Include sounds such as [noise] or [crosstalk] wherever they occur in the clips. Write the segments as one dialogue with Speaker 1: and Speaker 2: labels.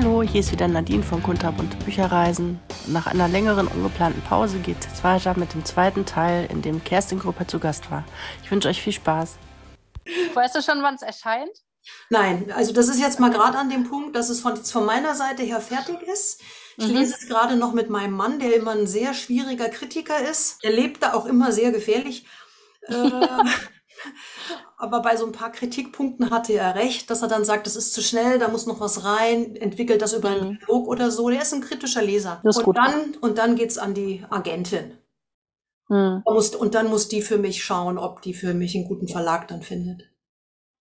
Speaker 1: Hallo, hier ist wieder Nadine von Kunterbund Bücherreisen. Nach einer längeren ungeplanten Pause geht es jetzt weiter mit dem zweiten Teil, in dem Kerstin Gruppe zu Gast war. Ich wünsche euch viel Spaß.
Speaker 2: Weißt du schon, wann es erscheint?
Speaker 3: Nein, also das ist jetzt mal gerade an dem Punkt, dass es von, von meiner Seite her fertig ist. Ich mhm. lese es gerade noch mit meinem Mann, der immer ein sehr schwieriger Kritiker ist. Er lebt da auch immer sehr gefährlich. Äh, [laughs] aber bei so ein paar Kritikpunkten hatte er recht, dass er dann sagt, das ist zu schnell, da muss noch was rein, entwickelt das über einen mhm. Dialog oder so. Der ist ein kritischer Leser. und, gut. dann, und dann geht's an die Agentin. Mhm. Und dann muss die für mich schauen, ob die für mich einen guten Verlag dann findet.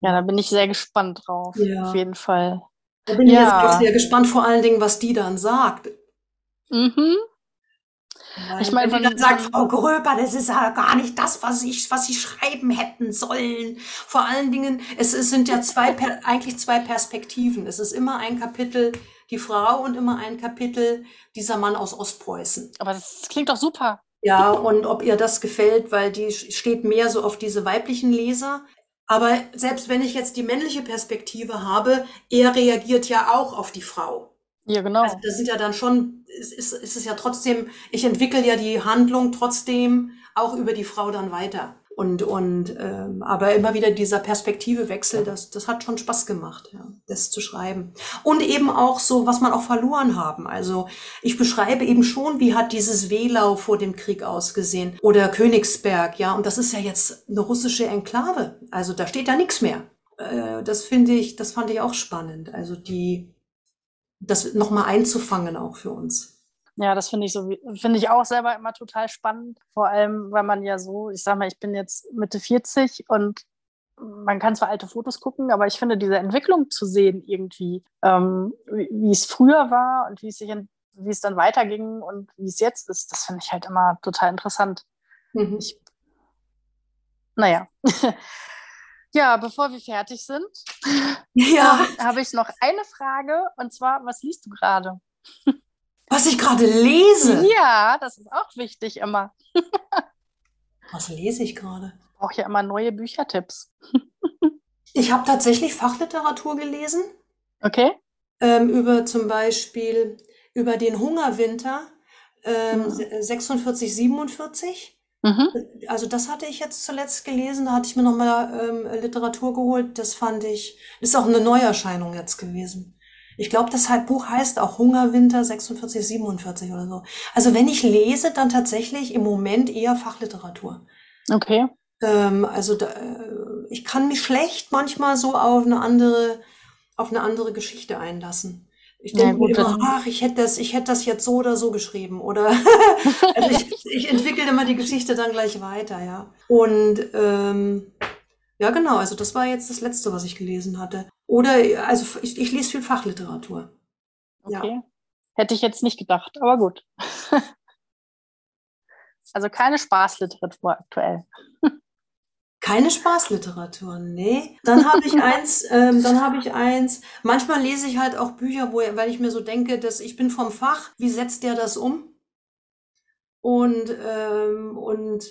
Speaker 2: Ja, da bin ich sehr gespannt drauf. Ja. Auf jeden Fall.
Speaker 3: Da bin ich jetzt auch sehr gespannt, vor allen Dingen, was die dann sagt. Mhm. Ich meine, wenn dann sagt, Frau Gröber, das ist ja gar nicht das, was ich, was sie schreiben hätten sollen. Vor allen Dingen, es, es sind ja zwei, eigentlich zwei Perspektiven. Es ist immer ein Kapitel die Frau und immer ein Kapitel dieser Mann aus Ostpreußen.
Speaker 2: Aber das klingt doch super.
Speaker 3: Ja, und ob ihr das gefällt, weil die steht mehr so auf diese weiblichen Leser. Aber selbst wenn ich jetzt die männliche Perspektive habe, er reagiert ja auch auf die Frau.
Speaker 2: Ja, genau.
Speaker 3: Also das sind ja dann schon, es ist, ist es ja trotzdem, ich entwickle ja die Handlung trotzdem auch über die Frau dann weiter. Und, und ähm, aber immer wieder dieser Perspektivewechsel, das, das hat schon Spaß gemacht, ja, das zu schreiben. Und eben auch so, was man auch verloren haben. Also ich beschreibe eben schon, wie hat dieses Wehlau vor dem Krieg ausgesehen oder Königsberg, ja, und das ist ja jetzt eine russische Enklave. Also da steht da nichts mehr. Äh, das finde ich, das fand ich auch spannend. Also die das nochmal einzufangen auch für uns.
Speaker 2: Ja, das finde ich so, finde ich auch selber immer total spannend. Vor allem, weil man ja so, ich sag mal, ich bin jetzt Mitte 40 und man kann zwar alte Fotos gucken, aber ich finde diese Entwicklung zu sehen irgendwie, ähm, wie, es früher war und wie es sich, wie es dann weiterging und wie es jetzt ist, das finde ich halt immer total interessant. Mhm. Ich, naja. [laughs] Ja, bevor wir fertig sind, ja. habe hab ich noch eine Frage. Und zwar, was liest du gerade?
Speaker 3: Was ich gerade lese?
Speaker 2: Ja, das ist auch wichtig immer.
Speaker 3: was lese ich gerade?
Speaker 2: Ich brauche ja immer neue Büchertipps.
Speaker 3: ich habe tatsächlich Fachliteratur gelesen.
Speaker 2: Okay.
Speaker 3: Ähm, über zum Beispiel über den Hungerwinter ähm, mhm. 46, 47. Mhm. Also das hatte ich jetzt zuletzt gelesen, da hatte ich mir nochmal ähm, Literatur geholt. Das fand ich, ist auch eine Neuerscheinung jetzt gewesen. Ich glaube, das halt Buch heißt auch Hungerwinter 46, 47 oder so. Also wenn ich lese, dann tatsächlich im Moment eher Fachliteratur.
Speaker 2: Okay.
Speaker 3: Ähm, also da, äh, ich kann mich schlecht manchmal so auf eine andere, auf eine andere Geschichte einlassen. Ich denke mir immer, ach, ich hätte das, ich hätte das jetzt so oder so geschrieben. Oder [laughs] also ich, ich entwickle immer die Geschichte dann gleich weiter, ja. Und ähm, ja, genau, also das war jetzt das Letzte, was ich gelesen hatte. Oder, also ich, ich lese viel Fachliteratur.
Speaker 2: Okay. Ja. Hätte ich jetzt nicht gedacht, aber gut. [laughs] also keine Spaßliteratur aktuell.
Speaker 3: Keine Spaßliteratur, nee. Dann habe ich [laughs] eins, ähm, dann habe ich eins. Manchmal lese ich halt auch Bücher, wo, weil ich mir so denke, dass ich bin vom Fach. Wie setzt der das um? Und ähm, und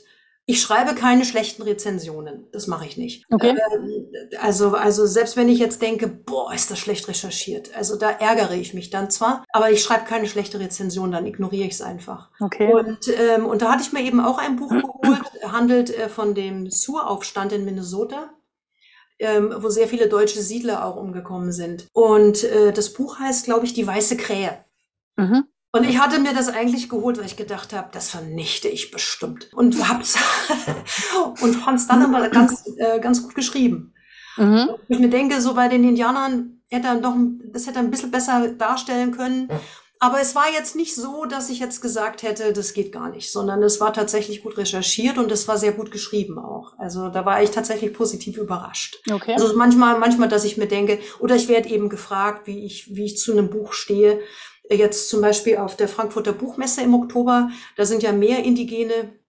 Speaker 3: ich schreibe keine schlechten Rezensionen. Das mache ich nicht.
Speaker 2: Okay.
Speaker 3: Ähm, also, also selbst wenn ich jetzt denke, boah, ist das schlecht recherchiert. Also da ärgere ich mich dann zwar, aber ich schreibe keine schlechte Rezension, dann ignoriere ich es einfach.
Speaker 2: Okay.
Speaker 3: Und, ähm, und da hatte ich mir eben auch ein Buch geholt, handelt äh, von dem Sioux-Aufstand in Minnesota. Ähm, wo sehr viele deutsche Siedler auch umgekommen sind. Und äh, das Buch heißt, glaube ich, Die weiße Krähe. Mhm. Und ich hatte mir das eigentlich geholt, weil ich gedacht habe, das vernichte ich bestimmt. Und hab's [laughs] und fand es dann aber ganz, äh, ganz gut geschrieben. Mhm. Ich mir denke, so bei den Indianern hätte er noch, das hätte er ein bisschen besser darstellen können. Aber es war jetzt nicht so, dass ich jetzt gesagt hätte, das geht gar nicht, sondern es war tatsächlich gut recherchiert und es war sehr gut geschrieben auch. Also da war ich tatsächlich positiv überrascht.
Speaker 2: Okay.
Speaker 3: Also manchmal, manchmal, dass ich mir denke, oder ich werde eben gefragt, wie ich, wie ich zu einem Buch stehe jetzt zum Beispiel auf der Frankfurter Buchmesse im Oktober, da sind ja mehr indigene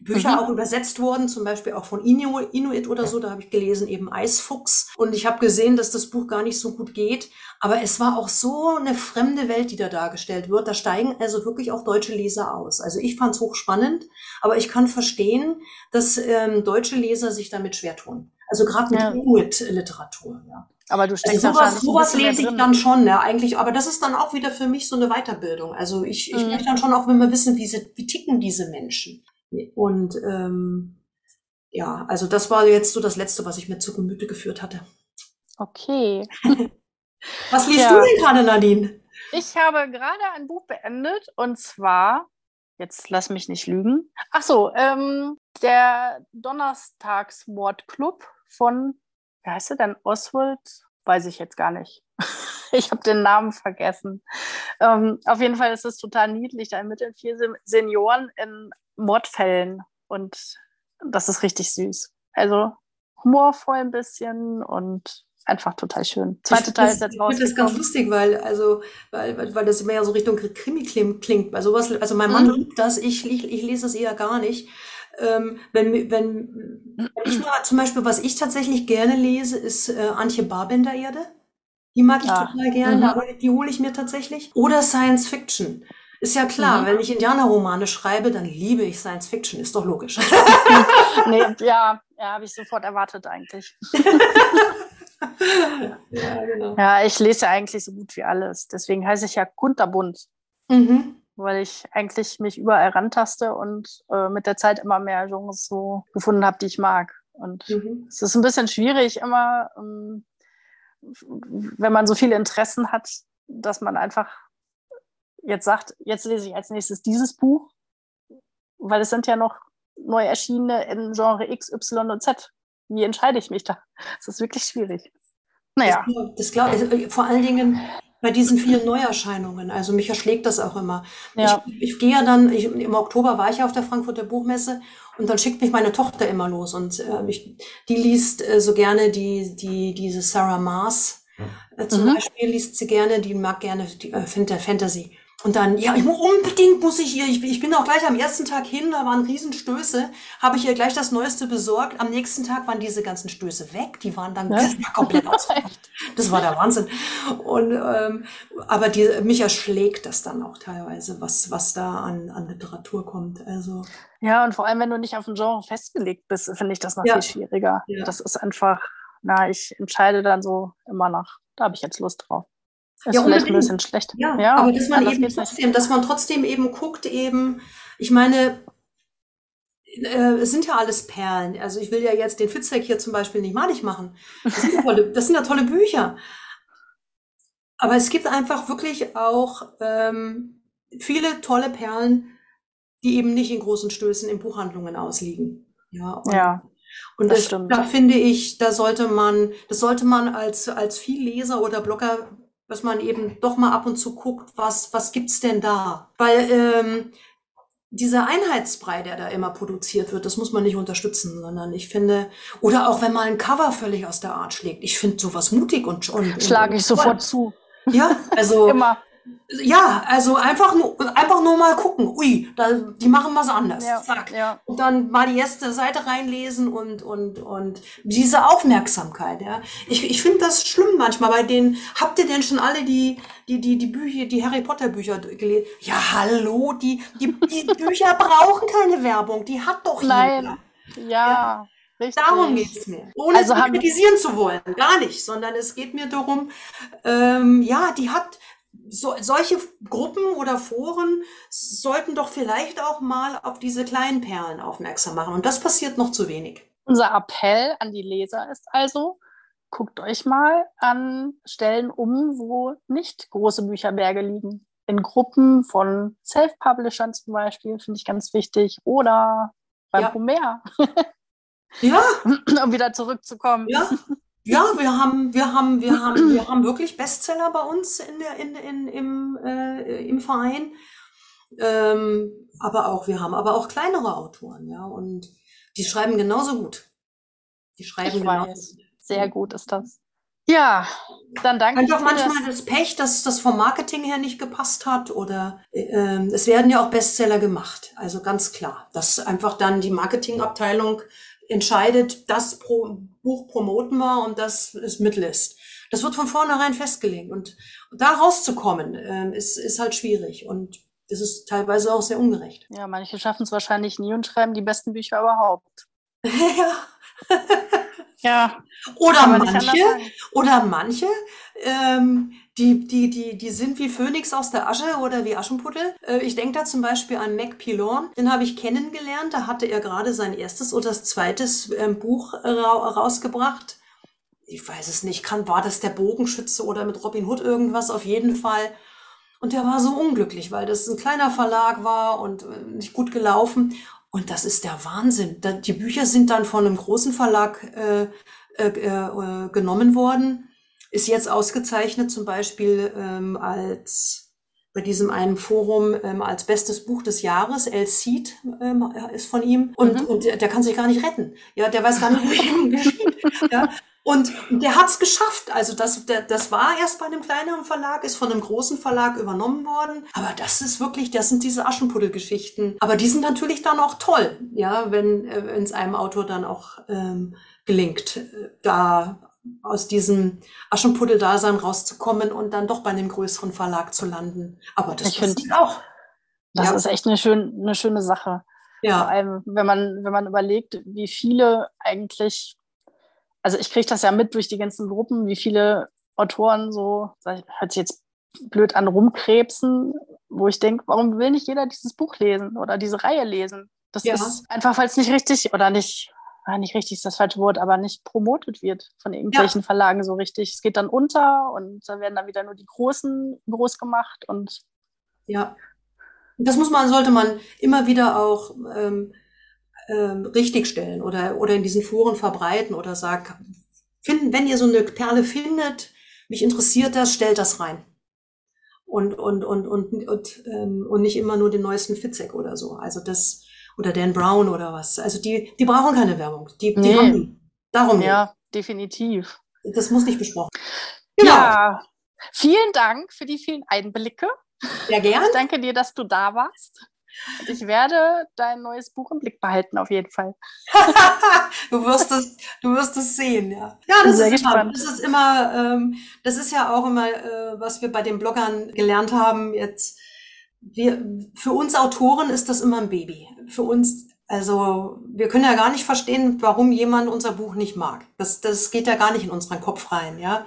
Speaker 3: Bücher mhm. auch übersetzt worden, zum Beispiel auch von Inuit oder so, da habe ich gelesen eben Eisfuchs und ich habe gesehen, dass das Buch gar nicht so gut geht, aber es war auch so eine fremde Welt, die da dargestellt wird. Da steigen also wirklich auch deutsche Leser aus. Also ich fand es hochspannend, aber ich kann verstehen, dass ähm, deutsche Leser sich damit schwer tun. Also gerade mit ja. Inuit-Literatur. Ja.
Speaker 2: Aber du steckst
Speaker 3: also sowas, sowas lese ich
Speaker 2: drin.
Speaker 3: dann schon, ja, eigentlich. Aber das ist dann auch wieder für mich so eine Weiterbildung. Also ich, ich
Speaker 2: Mhm.
Speaker 3: möchte dann schon auch immer wissen, wie, sie, wie ticken diese Menschen. Und ähm, ja, also das war jetzt so das Letzte, was ich mir zu Gemüte geführt hatte.
Speaker 2: Okay. [laughs]
Speaker 3: Was liest
Speaker 2: Ja.
Speaker 3: du denn gerade, Nadine?
Speaker 2: Ich habe gerade ein Buch beendet und zwar, jetzt lass mich nicht lügen. Ach so, ähm, der Donnerstagsmordclub von, wie heißt er denn? Oswald? Weiß ich jetzt gar nicht. [laughs] Ich habe den Namen vergessen. Ähm, auf jeden Fall ist es total niedlich. Da ermitteln vier Sen- Senioren in Mordfällen und das ist richtig süß. Also humorvoll ein bisschen und einfach total schön. Zweite Teil ist jetzt
Speaker 3: Ich finde das ganz lustig, weil, also, weil, weil- das immer ja so Richtung Krimi klingt. Bei sowas, also mein Mann
Speaker 2: Mhm.
Speaker 3: liebt das, ich, ich, ich lese das eher gar nicht. Ähm, wenn, wenn, wenn [clears throat] ich mal zum Beispiel, was ich tatsächlich gerne lese, ist äh, Antje Barbender Erde. Die mag ich
Speaker 2: Ah,
Speaker 3: total gerne,
Speaker 2: mhm.
Speaker 3: die hole ich mir tatsächlich. Oder Science Fiction. Ist ja klar,
Speaker 2: Mhm.
Speaker 3: wenn ich Indianerromane schreibe, dann liebe ich Science Fiction, ist doch logisch. [laughs] [laughs]
Speaker 2: Nee, ja, ja, habe ich sofort erwartet eigentlich. [laughs]
Speaker 3: ja, genau.
Speaker 2: Ja, ich lese eigentlich so gut wie alles. Deswegen heiße ich ja kunterbunt,
Speaker 3: Mhm.
Speaker 2: Weil ich eigentlich mich überall rantaste und äh, mit der Zeit immer mehr Genres so gefunden habe, die ich mag. Und
Speaker 3: Mhm.
Speaker 2: es ist ein bisschen schwierig immer, ähm, wenn man so viele Interessen hat, dass man einfach jetzt sagt, jetzt lese ich als nächstes dieses Buch, weil es sind ja noch neu erschienene in Genre X, Y und Z. Wie entscheide ich mich da? Es ist wirklich schwierig. Naja,
Speaker 3: Das glaube ich, vor allen Dingen bei diesen vielen Neuerscheinungen. Also mich erschlägt das auch immer.
Speaker 2: ja.
Speaker 3: Ich, ich gehe ja dann, ich, im Oktober war ich ja auf der Frankfurter Buchmesse und dann schickt mich meine Tochter immer los und äh, ich, die liest äh, so gerne die, die, diese Sarah Mars. Äh, zum
Speaker 2: Mhm.
Speaker 3: Beispiel liest sie gerne, die mag gerne die, äh, Fant- Fantasy. Und dann, ja, ich unbedingt muss ich ihr, ich, ich bin auch gleich am ersten Tag hin, da waren Riesenstöße, habe ich ihr gleich das Neueste besorgt. Am nächsten Tag waren diese ganzen Stöße weg, die waren dann war komplett ausverkauft. Das war der Wahnsinn. Und, ähm, aber die, mich erschlägt das dann auch teilweise, was, was da an, an Literatur kommt. Also,
Speaker 2: Ja, und vor allem, wenn du nicht auf ein Genre festgelegt bist, finde ich das noch
Speaker 3: Ja.
Speaker 2: viel schwieriger.
Speaker 3: Ja.
Speaker 2: Das ist einfach, na, ich entscheide dann so immer nach, da habe ich jetzt Lust drauf. Ist
Speaker 3: Ja,
Speaker 2: vielleicht ein bisschen schlecht.
Speaker 3: ja, aber dass man eben
Speaker 2: geht's nicht.
Speaker 3: trotzdem, dass man trotzdem eben guckt, eben, ich meine, äh, es sind ja alles Perlen. Also ich will ja jetzt den Fitzek hier zum Beispiel nicht malig machen. Das sind ja [laughs] tolle, das sind ja tolle Bücher. Aber es gibt einfach wirklich auch ähm, viele tolle Perlen, die eben nicht in großen Stößen in Buchhandlungen ausliegen. Ja, und,
Speaker 2: Ja,
Speaker 3: und
Speaker 2: das
Speaker 3: das,
Speaker 2: stimmt.
Speaker 3: da finde ich, da sollte man, das sollte man als, als Vielleser oder Blogger, dass man eben doch mal ab und zu guckt, was, was gibt's denn da? Weil ähm, dieser Einheitsbrei, der da immer produziert wird, das muss man nicht unterstützen, sondern ich finde, oder auch wenn mal ein Cover völlig aus der Art schlägt, ich finde sowas mutig und, und
Speaker 2: schlage ich sofort zu.
Speaker 3: Ja, also [laughs]
Speaker 2: Immer.
Speaker 3: Ja, also einfach nur, einfach nur mal gucken. Ui, da, die machen was anders.
Speaker 2: Ja,
Speaker 3: Zack.
Speaker 2: ja.
Speaker 3: Und dann mal die erste Seite reinlesen und, und, und diese Aufmerksamkeit, ja. Ich, ich finde das schlimm manchmal bei den, habt ihr denn schon alle die, die, die, die Bücher, die Harry Potter Bücher gelesen? Ja, hallo, die, die, die Bücher brauchen keine Werbung, die hat doch
Speaker 2: Nein.
Speaker 3: jeder.
Speaker 2: Ja, richtig.
Speaker 3: Darum geht's mir. Ohne
Speaker 2: Also
Speaker 3: sie
Speaker 2: haben-
Speaker 3: kritisieren zu wollen, gar nicht, sondern es geht mir darum, ähm, ja, die hat so, solche Gruppen oder Foren sollten doch vielleicht auch mal auf diese kleinen Perlen aufmerksam machen. Und das passiert noch zu wenig.
Speaker 2: Unser Appell an die Leser ist also, guckt euch mal an Stellen um, wo nicht große Bücherberge liegen. In Gruppen von Self-Publishern zum Beispiel, finde ich ganz wichtig. Oder beim
Speaker 3: Ja.
Speaker 2: Homer,
Speaker 3: Ja, [laughs]
Speaker 2: um wieder zurückzukommen.
Speaker 3: ja. [laughs] Ja, wir haben, wir haben, wir haben, [clears throat] wir haben wirklich Bestseller bei uns in der, in, in, im, äh, im Verein. Ähm, aber auch, wir haben aber auch kleinere Autoren, ja, und die schreiben genauso gut. Die schreiben
Speaker 2: Ich
Speaker 3: genauso
Speaker 2: weiß.
Speaker 3: gut.
Speaker 2: Sehr gut ist das. Ja, dann danke ich
Speaker 3: Einfach manchmal
Speaker 2: das.
Speaker 3: das Pech, dass das vom Marketing her nicht gepasst hat oder ähm, es werden ja auch Bestseller gemacht. Also ganz klar, dass einfach dann die Marketingabteilung entscheidet, das Pro Buch promoten wir und das ist Mittellist. Das wird von vornherein festgelegt und da rauszukommen ähm, ist, ist halt schwierig und das ist teilweise auch sehr ungerecht.
Speaker 2: Ja, manche schaffen es wahrscheinlich nie und schreiben die besten Bücher überhaupt. [laughs] [laughs]
Speaker 3: ja.
Speaker 2: Ja.
Speaker 3: Oder manche, oder manche, ähm, die, die, die, die sind wie Phönix aus der Asche oder wie Aschenputtel. Äh, ich denke da zum Beispiel an Mac Pilon. Den habe ich kennengelernt. Da hatte er gerade sein erstes oder zweites ähm, Buch ra rausgebracht. Ich weiß es nicht. Kann, war das der Bogenschütze oder mit Robin Hood irgendwas? Auf jeden Fall. Und der war so unglücklich, weil das ein kleiner Verlag war und äh, nicht gut gelaufen. Und das ist der Wahnsinn. Die Bücher sind dann von einem großen Verlag äh, äh, äh, genommen worden ist jetzt ausgezeichnet zum Beispiel ähm, als bei diesem einen Forum ähm, als bestes Buch des Jahres. El Cid ähm, ist von ihm und, mhm. und der, der, kann sich gar nicht retten. Ja, der weiß gar nicht, wie ihm [laughs] geschieht. Ja. Und der hat's geschafft. Also das, der, das war erst bei einem kleineren Verlag, ist von einem großen Verlag übernommen worden. Aber das ist wirklich, das sind diese Aschenputtelgeschichten. Aber die sind natürlich dann auch toll, ja, wenn äh, es einem Autor dann auch ähm, gelingt, äh, da aus diesem Aschenputtel-Dasein rauszukommen und dann doch bei einem größeren Verlag zu landen. Aber das
Speaker 2: ich finde auch. Das ja. ist echt eine, schön, eine schöne Sache. Ja. Vor allem, wenn man, wenn man überlegt, wie viele eigentlich, also ich kriege das ja mit durch die ganzen Gruppen, wie viele Autoren so, hört sich jetzt blöd an, rumkrebsen, wo ich denke, warum will nicht jeder dieses Buch lesen oder diese Reihe lesen? Das ja. ist einfach, weil es nicht richtig oder nicht ah, nicht richtig ist das falsche Wort, aber nicht promotet wird von irgendwelchen ja. Verlagen so richtig. Es geht dann unter und da werden dann wieder nur die Großen groß gemacht und
Speaker 3: ja. Das muss man, sollte man immer wieder auch ähm, ähm, richtigstellen oder, oder in diesen Foren verbreiten oder sagen, finden, wenn ihr so eine Perle findet, mich interessiert das, stellt das rein. Und, und, und, und, und, ähm, und nicht immer nur den neuesten Fitzek oder so. Also das, oder Dan Brown oder was. Also die, die brauchen keine Werbung. Die, die nee. haben darum.
Speaker 2: Ja, nicht. definitiv.
Speaker 3: Das muss nicht besprochen.
Speaker 2: Genau. Ja, vielen Dank für die vielen Einblicke.
Speaker 3: Sehr gern.
Speaker 2: Ich danke dir, dass du da warst. Und ich werde dein neues Buch im Blick behalten, auf jeden Fall. [laughs]
Speaker 3: du wirst es, du wirst es sehen, ja. Ja, das Sehr ist immer, das ist immer, ähm, das ist ja auch immer, äh, was wir bei den Bloggern gelernt haben jetzt wir, für uns Autoren ist das immer ein Baby. Für uns, also wir können ja gar nicht verstehen, warum jemand unser Buch nicht mag. Das, das geht ja gar nicht in unseren Kopf rein, ja.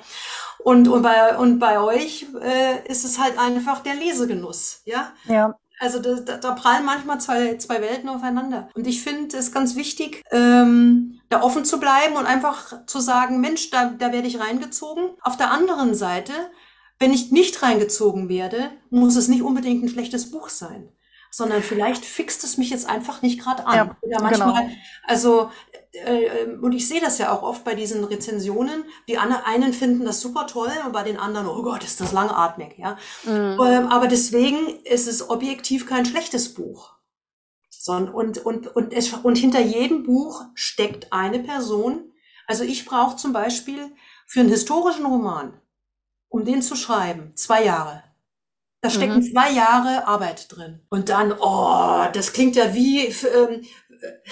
Speaker 3: Und, und, bei, und bei euch äh, ist es halt einfach der Lesegenuss, ja.
Speaker 2: Ja.
Speaker 3: Also da, da, prallen manchmal zwei, zwei Welten aufeinander. Und ich finde es ganz wichtig, ähm, da offen zu bleiben und einfach zu sagen, Mensch, da, da werde ich reingezogen. Auf der anderen Seite wenn ich nicht reingezogen werde, muss es nicht unbedingt ein schlechtes Buch sein, sondern vielleicht fixt es mich jetzt einfach nicht gerade an. Ja, Oder manchmal, genau. also äh, und ich sehe das ja auch oft bei diesen Rezensionen. Die einen finden das super toll und bei den anderen, oh Gott, ist das langatmig, ja. Mhm. Ähm, aber deswegen ist es objektiv kein schlechtes Buch. Sondern, und, und, und, es, und hinter jedem Buch steckt eine Person. Also ich brauche zum Beispiel für einen historischen Roman um den zu schreiben, zwei Jahre. Da stecken mhm. zwei Jahre Arbeit drin. Und dann, oh, das klingt ja wie, ähm,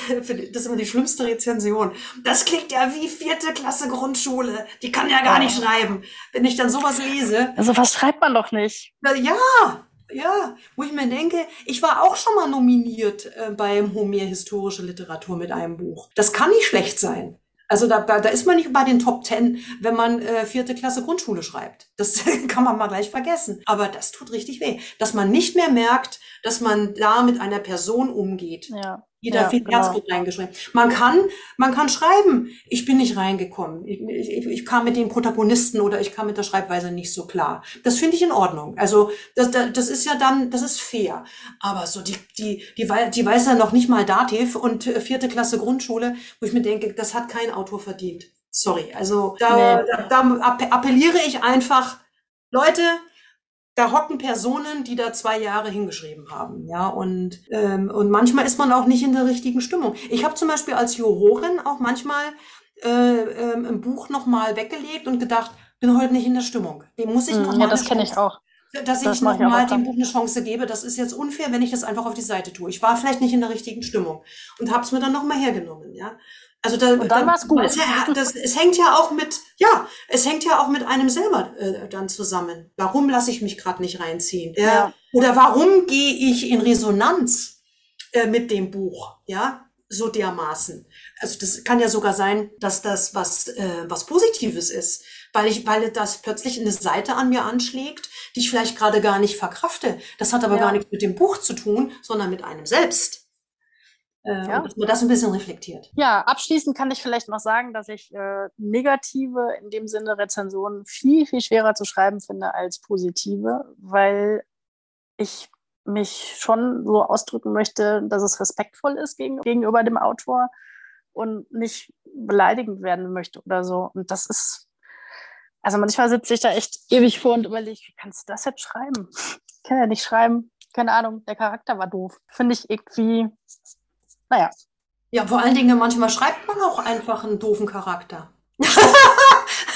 Speaker 3: [laughs] das ist immer die schlimmste Rezension. Das klingt ja wie vierte Klasse Grundschule. Die kann ja gar oh. nicht schreiben. Wenn ich dann sowas lese.
Speaker 2: Also was schreibt man doch nicht?
Speaker 3: Ja, ja, wo ich mir denke, ich war auch schon mal nominiert äh, beim Homer Historische Literatur mit einem Buch. Das kann nicht schlecht sein. Also da, da ist man nicht bei den Top Ten, wenn man äh, vierte Klasse Grundschule schreibt. Das [laughs] kann man mal gleich vergessen. Aber das tut richtig weh, dass man nicht mehr merkt, dass man da mit einer Person umgeht.
Speaker 2: Ja
Speaker 3: ja, viel genau. Herzblut reingeschrieben. Man kann, man kann schreiben, ich bin nicht reingekommen. Ich, ich, ich kam mit den Protagonisten oder ich kam mit der Schreibweise nicht so klar. Das finde ich in Ordnung. Also das, das ist ja dann, das ist fair. Aber so die, die, die, die weiß ja noch nicht mal Dativ und äh, vierte Klasse Grundschule, wo ich mir denke, das hat kein Autor verdient. Sorry. Also da, nee. da, da appelliere ich einfach, Leute, da hocken Personen, die da zwei Jahre hingeschrieben haben, ja, und ähm, und manchmal ist man auch nicht in der richtigen Stimmung. Ich habe zum Beispiel als Jurorin auch manchmal äh, ähm, ein Buch noch mal weggelegt und gedacht, bin heute nicht in der Stimmung. Dem muss ich
Speaker 2: noch mm, mal. Ja, das kenne ich auch.
Speaker 3: Dass das ich noch mal dem Buch eine Chance gebe, das ist jetzt unfair, wenn ich das einfach auf die Seite tue. Ich war vielleicht nicht in der richtigen Stimmung und habe es mir dann noch mal hergenommen, ja. Also da,
Speaker 2: und dann da, war's gut.
Speaker 3: Ja, das, es hängt ja auch mit, ja, es hängt ja auch mit einem selber äh, dann zusammen. Warum lasse ich mich gerade nicht reinziehen? Ja. Oder warum gehe ich in Resonanz äh, mit dem Buch? Ja, so dermaßen. Also das kann ja sogar sein, dass das was, äh, was Positives ist, weil ich, weil das plötzlich eine Seite an mir anschlägt, die ich vielleicht gerade gar nicht verkrafte. Das hat aber ja. gar nichts mit dem Buch zu tun, sondern mit einem selbst. Äh, ja. dass man das ein bisschen reflektiert.
Speaker 2: Ja, abschließend kann ich vielleicht noch sagen, dass ich äh, negative, in dem Sinne Rezensionen, viel, viel schwerer zu schreiben finde als positive, weil ich mich schon so ausdrücken möchte, dass es respektvoll ist gegen, gegenüber dem Autor und nicht beleidigend werden möchte oder so. Und das ist, also manchmal sitze ich da echt ewig vor und überlege, wie kannst du das jetzt schreiben? Ich kann ja nicht schreiben, keine Ahnung, der Charakter war doof. Finde ich irgendwie, naja.
Speaker 3: Ja, vor allen Dingen, manchmal schreibt man auch einfach einen doofen Charakter. [laughs]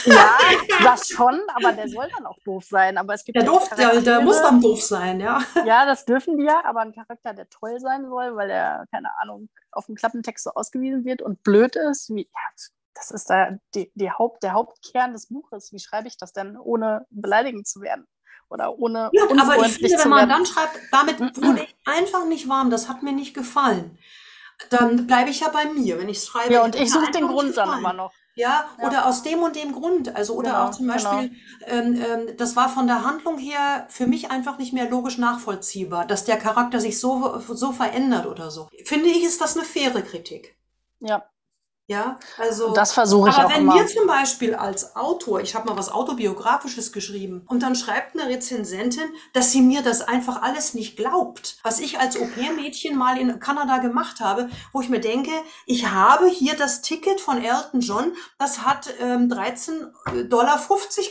Speaker 2: Ja, [laughs] das schon, aber der soll dann auch doof sein. Aber es gibt
Speaker 3: der, doof, der, der muss dann doof sein, ja. [laughs]
Speaker 2: Ja, das dürfen die ja, aber ein Charakter, der toll sein soll, weil er, keine Ahnung, auf dem Klappentext so ausgewiesen wird und blöd ist, wie, ja, das ist da die, die Haupt, der Hauptkern des Buches. Wie schreibe ich das denn, ohne beleidigend zu werden? Oder ohne.
Speaker 3: Ja, aber ich finde, wenn man dann schreibt, damit wurde ich einfach nicht warm, das hat mir nicht gefallen. Dann bleibe ich ja bei mir, wenn ich schreibe.
Speaker 2: Ja, und ich suche den Grund dann immer noch.
Speaker 3: Ja, ja, oder aus dem und dem Grund. Also, oder genau, auch zum Beispiel, genau. ähm, ähm, das war von der Handlung her für mich einfach nicht mehr logisch nachvollziehbar, dass der Charakter sich so, so verändert oder so. Finde ich, ist das eine faire Kritik.
Speaker 2: Ja.
Speaker 3: Ja, also.
Speaker 2: Und das versuche ich
Speaker 3: aber
Speaker 2: auch
Speaker 3: wenn
Speaker 2: immer.
Speaker 3: mir zum Beispiel als Autor, ich habe mal was autobiografisches geschrieben und dann schreibt eine Rezensentin, dass sie mir das einfach alles nicht glaubt, was ich als Au-pair-Mädchen mal in Kanada gemacht habe, wo ich mir denke, ich habe hier das Ticket von Elton John, das hat ähm, 13,50 Dollar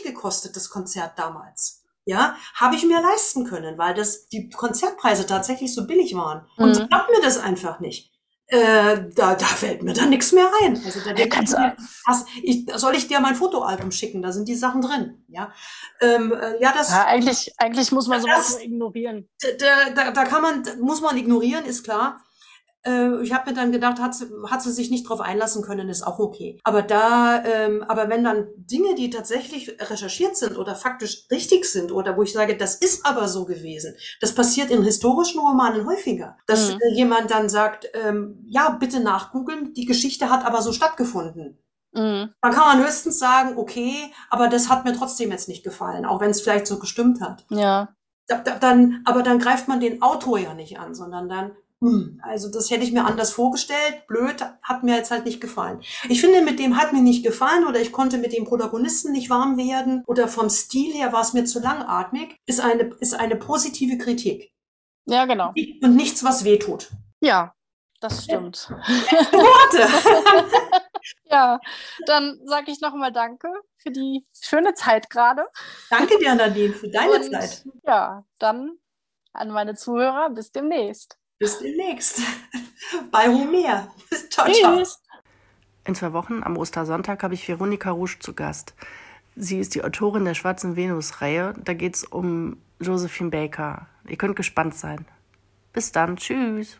Speaker 3: gekostet, das Konzert damals ja, habe ich mir leisten können, weil das die Konzertpreise tatsächlich so billig waren. Und mhm. glaubt mir das einfach nicht. Äh, da, da fällt mir dann nichts mehr ein. Also da denke ich mir, was, ich, soll ich dir mein Fotoalbum schicken? Da sind die Sachen drin. Ja, ähm, äh, ja das.
Speaker 2: Ja, eigentlich, eigentlich muss man sowas das, ignorieren.
Speaker 3: Da, da, da kann man, muss man ignorieren, ist klar. Äh, ich habe mir dann gedacht, hat sie, hat sie sich nicht drauf einlassen können, ist auch okay. Aber da, ähm, aber wenn dann Dinge, die tatsächlich recherchiert sind oder faktisch richtig sind oder wo ich sage, das ist aber so gewesen, das passiert in historischen Romanen häufiger, dass mhm. äh, jemand dann sagt, ähm, ja, bitte nachgoogeln, die Geschichte hat aber so stattgefunden. Mhm. Dann kann man höchstens sagen, okay, aber das hat mir trotzdem jetzt nicht gefallen, auch wenn es vielleicht so gestimmt hat.
Speaker 2: Ja.
Speaker 3: Da, da, dann, aber dann greift man den Autor ja nicht an, sondern dann also das hätte ich mir anders vorgestellt. Blöd, hat mir jetzt halt nicht gefallen. Ich finde, mit dem hat mir nicht gefallen oder ich konnte mit dem Protagonisten nicht warm werden oder vom Stil her war es mir zu langatmig, ist eine, ist eine positive Kritik.
Speaker 2: Ja, genau.
Speaker 3: Und nichts, was wehtut.
Speaker 2: Ja, das stimmt. [laughs]
Speaker 3: Worte. [laughs]
Speaker 2: ja, dann sage ich nochmal Danke für die schöne Zeit gerade.
Speaker 3: Danke dir, Nadine, für deine Und, Zeit.
Speaker 2: Ja, dann an meine Zuhörer, bis demnächst.
Speaker 3: Bis demnächst. [laughs] Bei Homer. [laughs] ciao, ciao.
Speaker 1: In zwei Wochen am Ostersonntag habe ich Veronika Rusch zu Gast. Sie ist die Autorin der Schwarzen Venus-Reihe. Da geht es um Josephine Baker. Ihr könnt gespannt sein. Bis dann. Tschüss.